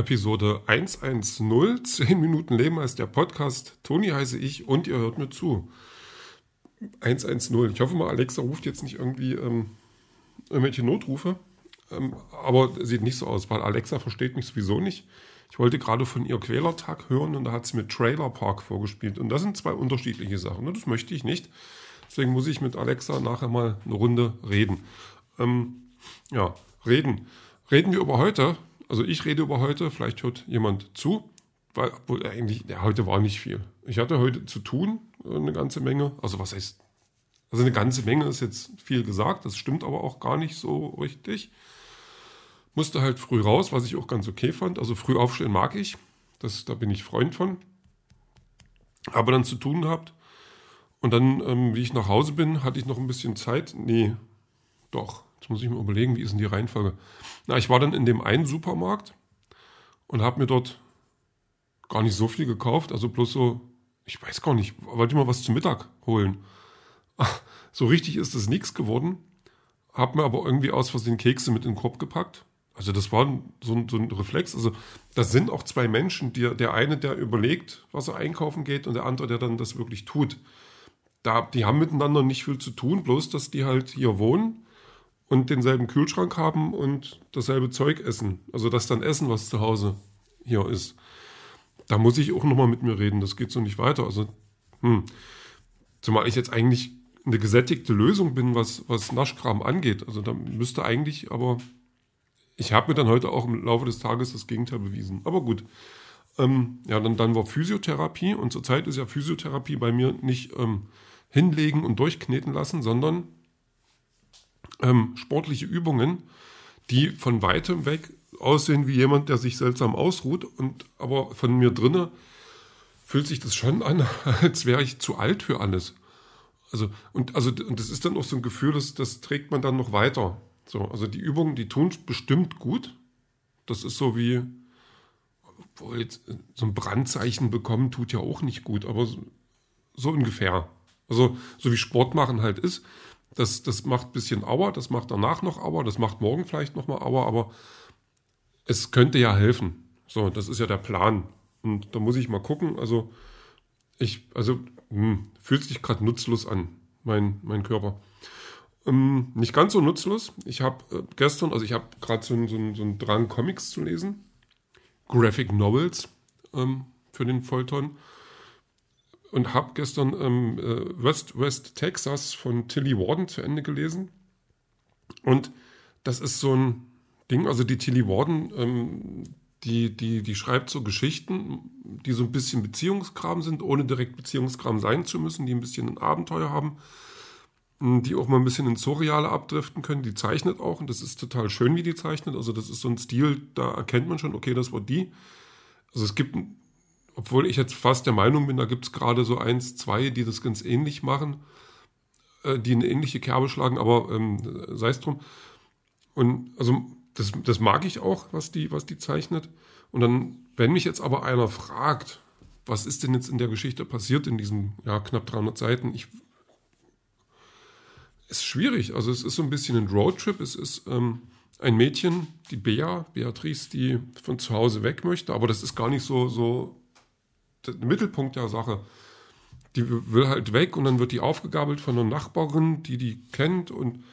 Episode 110, 10 Minuten Leben als der Podcast. Toni heiße ich und ihr hört mir zu. 110. Ich hoffe mal, Alexa ruft jetzt nicht irgendwie ähm, irgendwelche Notrufe. Ähm, aber sieht nicht so aus, weil Alexa versteht mich sowieso nicht. Ich wollte gerade von ihr Quälertag hören und da hat sie mit Trailer Park vorgespielt. Und das sind zwei unterschiedliche Sachen. Und das möchte ich nicht. Deswegen muss ich mit Alexa nachher mal eine Runde reden. Ähm, ja, reden. Reden wir über heute. Also ich rede über heute, vielleicht hört jemand zu, weil obwohl eigentlich, ja, heute war nicht viel. Ich hatte heute zu tun, eine ganze Menge. Also was heißt, also eine ganze Menge ist jetzt viel gesagt, das stimmt aber auch gar nicht so richtig. Musste halt früh raus, was ich auch ganz okay fand. Also früh aufstehen mag ich. Das, da bin ich Freund von. Aber dann zu tun gehabt. Und dann, ähm, wie ich nach Hause bin, hatte ich noch ein bisschen Zeit. Nee, doch. Jetzt muss ich mir überlegen, wie ist denn die Reihenfolge? Na, ich war dann in dem einen Supermarkt und habe mir dort gar nicht so viel gekauft. Also bloß so, ich weiß gar nicht, wollte mal was zum Mittag holen. Ach, so richtig ist das nichts geworden. Hab mir aber irgendwie aus Versehen Kekse mit in den Korb gepackt. Also das war so ein, so ein Reflex. Also das sind auch zwei Menschen, die, der eine, der überlegt, was er einkaufen geht und der andere, der dann das wirklich tut. Da, die haben miteinander nicht viel zu tun, bloß dass die halt hier wohnen und denselben Kühlschrank haben und dasselbe Zeug essen. Also das dann essen, was zu Hause hier ist. Da muss ich auch nochmal mit mir reden. Das geht so nicht weiter. Also, hm. Zumal ich jetzt eigentlich eine gesättigte Lösung bin, was, was Naschkram angeht. Also da müsste eigentlich aber ich habe mir dann heute auch im Laufe des Tages das Gegenteil bewiesen. Aber gut. Ähm, ja, dann, dann war Physiotherapie und zurzeit ist ja Physiotherapie bei mir nicht ähm, hinlegen und durchkneten lassen, sondern ähm, sportliche Übungen, die von weitem weg aussehen wie jemand, der sich seltsam ausruht und aber von mir drinne fühlt sich das schon an, als wäre ich zu alt für alles. Also und also und das ist dann auch so ein Gefühl, das, das trägt man dann noch weiter. So, also die Übungen, die tun bestimmt gut. Das ist so wie, jetzt so ein Brandzeichen bekommen tut ja auch nicht gut, aber so, so ungefähr. Also so wie Sport machen halt ist. Das, das macht ein bisschen Auer, das macht danach noch Auer, das macht morgen vielleicht nochmal Auer, aber es könnte ja helfen. So, das ist ja der Plan. Und da muss ich mal gucken. Also, ich, also, hm, fühlt sich gerade nutzlos an, mein, mein Körper. Ähm, nicht ganz so nutzlos. Ich habe äh, gestern, also ich habe gerade so, so, so einen Drang, Comics zu lesen. Graphic Novels ähm, für den Vollton. Und habe gestern ähm, äh, West, West Texas von Tilly Warden zu Ende gelesen. Und das ist so ein Ding, also die Tilly Warden, ähm, die, die, die schreibt so Geschichten, die so ein bisschen Beziehungskram sind, ohne direkt Beziehungskram sein zu müssen, die ein bisschen ein Abenteuer haben die auch mal ein bisschen ins Surreale abdriften können. Die zeichnet auch und das ist total schön, wie die zeichnet. Also das ist so ein Stil, da erkennt man schon, okay, das war die. Also es gibt, obwohl ich jetzt fast der Meinung bin, da gibt es gerade so eins, zwei, die das ganz ähnlich machen, äh, die eine ähnliche Kerbe schlagen, aber ähm, sei es drum. Und also das, das mag ich auch, was die, was die zeichnet. Und dann, wenn mich jetzt aber einer fragt, was ist denn jetzt in der Geschichte passiert in diesen ja, knapp 300 Seiten, ich ist schwierig. Also es ist so ein bisschen ein Roadtrip. Es ist ähm, ein Mädchen, die Bea, Beatrice, die von zu Hause weg möchte, aber das ist gar nicht so, so der Mittelpunkt der Sache. Die will halt weg und dann wird die aufgegabelt von einer Nachbarin, die die kennt und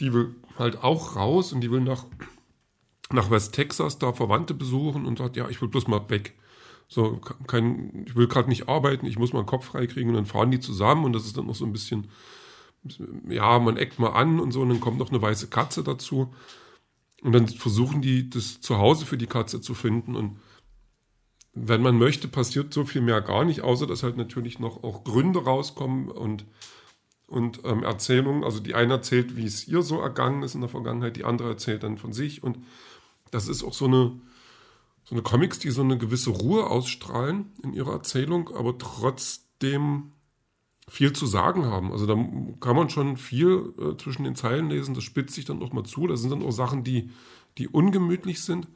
die will halt auch raus und die will nach, nach West Texas da Verwandte besuchen und sagt, ja, ich will bloß mal weg. So, kein, ich will gerade nicht arbeiten, ich muss mal einen Kopf freikriegen und dann fahren die zusammen und das ist dann noch so ein bisschen ja, man eckt mal an und so, und dann kommt noch eine weiße Katze dazu. Und dann versuchen die, das Zuhause für die Katze zu finden. Und wenn man möchte, passiert so viel mehr gar nicht, außer dass halt natürlich noch auch Gründe rauskommen und, und ähm, Erzählungen. Also die eine erzählt, wie es ihr so ergangen ist in der Vergangenheit, die andere erzählt dann von sich. Und das ist auch so eine, so eine Comics, die so eine gewisse Ruhe ausstrahlen in ihrer Erzählung, aber trotzdem viel zu sagen haben. Also da kann man schon viel äh, zwischen den Zeilen lesen, das spitzt sich dann auch mal zu. Da sind dann auch Sachen, die, die ungemütlich sind.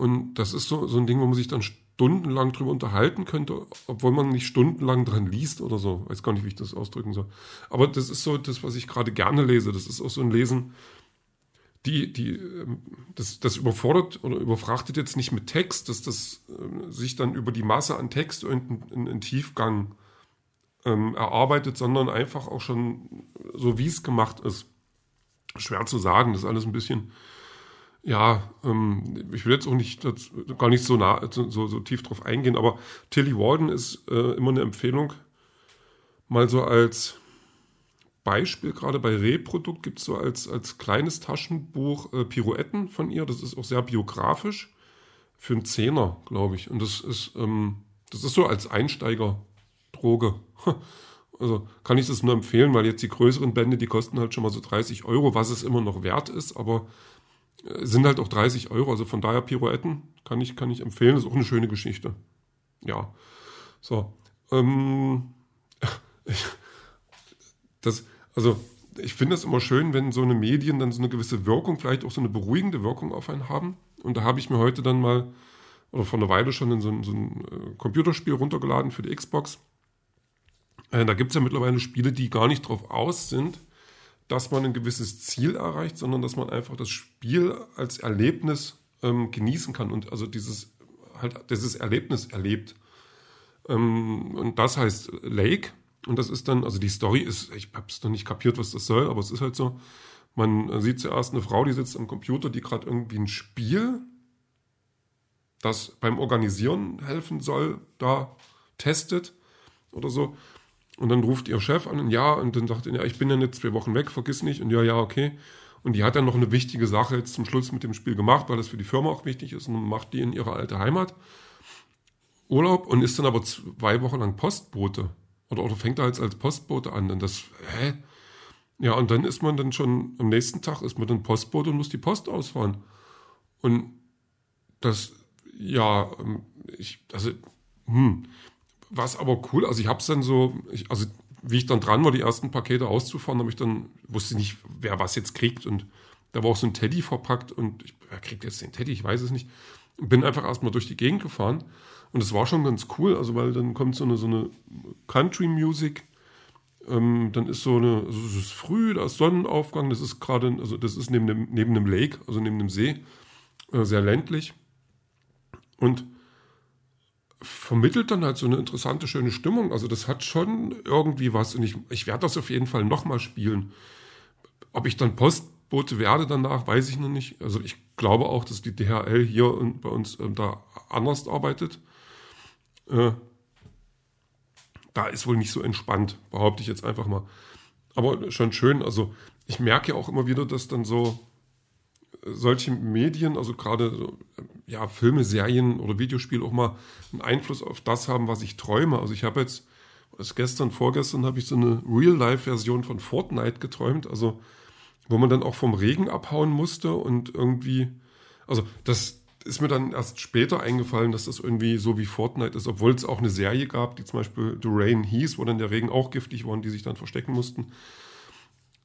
Und das ist so, so ein Ding, wo man sich dann stundenlang drüber unterhalten könnte, obwohl man nicht stundenlang dran liest oder so. Weiß gar nicht, wie ich das ausdrücken soll. Aber das ist so das, was ich gerade gerne lese. Das ist auch so ein Lesen, die, die, ähm, das, das überfordert oder überfrachtet jetzt nicht mit Text, dass das äh, sich dann über die Masse an Text irgendeinen Tiefgang ähm, erarbeitet, sondern einfach auch schon so, wie es gemacht ist. Schwer zu sagen, das ist alles ein bisschen, ja, ähm, ich will jetzt auch nicht das, gar nicht so, nah, so, so tief drauf eingehen, aber Tilly Walden ist äh, immer eine Empfehlung, mal so als Beispiel, gerade bei Reprodukt gibt es so als, als kleines Taschenbuch äh, Pirouetten von ihr. Das ist auch sehr biografisch. Für einen Zehner, glaube ich. Und das ist, ähm, das ist so als Einsteiger-Droge. Also kann ich das nur empfehlen, weil jetzt die größeren Bände, die kosten halt schon mal so 30 Euro, was es immer noch wert ist, aber sind halt auch 30 Euro. Also von daher Pirouetten kann ich, kann ich empfehlen. Das ist auch eine schöne Geschichte. Ja. So. Ähm, das, also ich finde es immer schön, wenn so eine Medien dann so eine gewisse Wirkung, vielleicht auch so eine beruhigende Wirkung auf einen haben. Und da habe ich mir heute dann mal, oder vor einer Weile schon so ein, so ein äh, Computerspiel runtergeladen für die Xbox. Äh, da gibt es ja mittlerweile Spiele, die gar nicht darauf aus sind, dass man ein gewisses Ziel erreicht, sondern dass man einfach das Spiel als Erlebnis ähm, genießen kann und also dieses halt dieses Erlebnis erlebt. Ähm, und das heißt Lake und das ist dann, also die Story ist, ich habe es noch nicht kapiert, was das soll, aber es ist halt so, man sieht zuerst eine Frau, die sitzt am Computer, die gerade irgendwie ein Spiel, das beim Organisieren helfen soll, da testet oder so. Und dann ruft ihr Chef an und ja, und dann sagt er, ja, ich bin ja jetzt zwei Wochen weg, vergiss nicht. Und ja, ja, okay. Und die hat dann noch eine wichtige Sache jetzt zum Schluss mit dem Spiel gemacht, weil das für die Firma auch wichtig ist und macht die in ihre alte Heimat Urlaub und ist dann aber zwei Wochen lang Postbote. Oder, oder fängt er jetzt als Postbote an. Und das, hä? Ja, und dann ist man dann schon, am nächsten Tag ist man dann Postbote und muss die Post ausfahren. Und das, ja, ähm, ich, also, hm, was aber cool, also ich habe es dann so, ich, also wie ich dann dran war, die ersten Pakete auszufahren, habe ich dann, wusste nicht, wer was jetzt kriegt und da war auch so ein Teddy verpackt und ich, wer kriegt jetzt den Teddy, ich weiß es nicht. Bin einfach erstmal durch die Gegend gefahren und es war schon ganz cool, also weil dann kommt so eine, so eine Country-Music, ähm, dann ist so eine, also es ist früh, da ist Sonnenaufgang, das ist gerade, also das ist neben dem, neben dem Lake, also neben dem See, äh, sehr ländlich. Und vermittelt dann halt so eine interessante, schöne Stimmung. Also das hat schon irgendwie was und ich, ich werde das auf jeden Fall nochmal spielen. Ob ich dann Postbote werde danach, weiß ich noch nicht. Also ich glaube auch, dass die DHL hier bei uns äh, da anders arbeitet. Äh, da ist wohl nicht so entspannt, behaupte ich jetzt einfach mal. Aber schon schön, also ich merke ja auch immer wieder, dass dann so solche Medien, also gerade so, ja, Filme, Serien oder Videospiele auch mal einen Einfluss auf das haben, was ich träume. Also ich habe jetzt, also gestern, vorgestern habe ich so eine Real-Life-Version von Fortnite geträumt, also wo man dann auch vom Regen abhauen musste und irgendwie, also das, ist mir dann erst später eingefallen, dass das irgendwie so wie Fortnite ist, obwohl es auch eine Serie gab, die zum Beispiel The Rain hieß, wo dann der Regen auch giftig war und die sich dann verstecken mussten.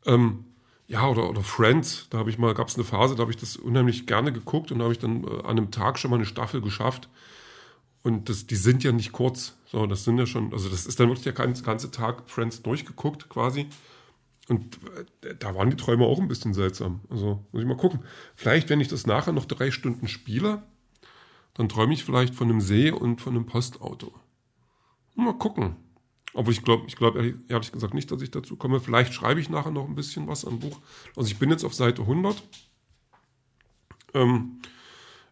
Ähm, ja, oder, oder Friends, da habe ich mal, gab es eine Phase, da habe ich das unheimlich gerne geguckt und da habe ich dann äh, an einem Tag schon mal eine Staffel geschafft. Und das, die sind ja nicht kurz. So, das sind ja schon, also das ist dann wirklich der ganze, ganze Tag Friends durchgeguckt quasi. Und äh, da waren die Träume auch ein bisschen seltsam. Also muss ich mal gucken. Vielleicht, wenn ich das nachher noch drei Stunden spiele, dann träume ich vielleicht von einem See und von einem Postauto. Mal gucken. Aber ich glaube, ich glaube ehrlich gesagt nicht, dass ich dazu komme. Vielleicht schreibe ich nachher noch ein bisschen was am Buch. Also ich bin jetzt auf Seite 100. Ähm,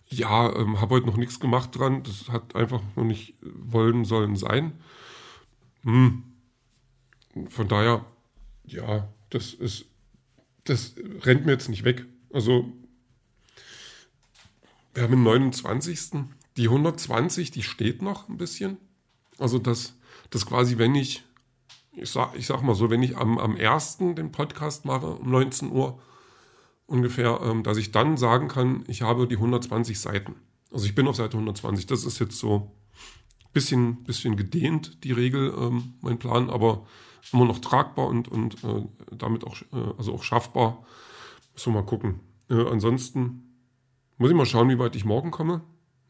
ja, ähm, habe heute noch nichts gemacht dran. Das hat einfach noch nicht wollen sollen sein. Hm. Von daher ja, das ist, das rennt mir jetzt nicht weg. Also, wir haben den 29. Die 120, die steht noch ein bisschen. Also, das, das quasi, wenn ich, ich sag, ich sag mal so, wenn ich am, am 1. den Podcast mache, um 19 Uhr ungefähr, ähm, dass ich dann sagen kann, ich habe die 120 Seiten. Also, ich bin auf Seite 120. Das ist jetzt so ein bisschen, bisschen gedehnt, die Regel, ähm, mein Plan, aber immer noch tragbar und, und äh, damit auch, äh, also auch schaffbar. Müssen wir mal gucken. Äh, ansonsten muss ich mal schauen, wie weit ich morgen komme.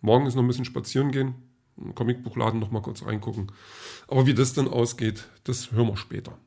Morgen ist noch ein bisschen spazieren gehen, Comicbuchladen noch mal kurz reingucken. Aber wie das dann ausgeht, das hören wir später.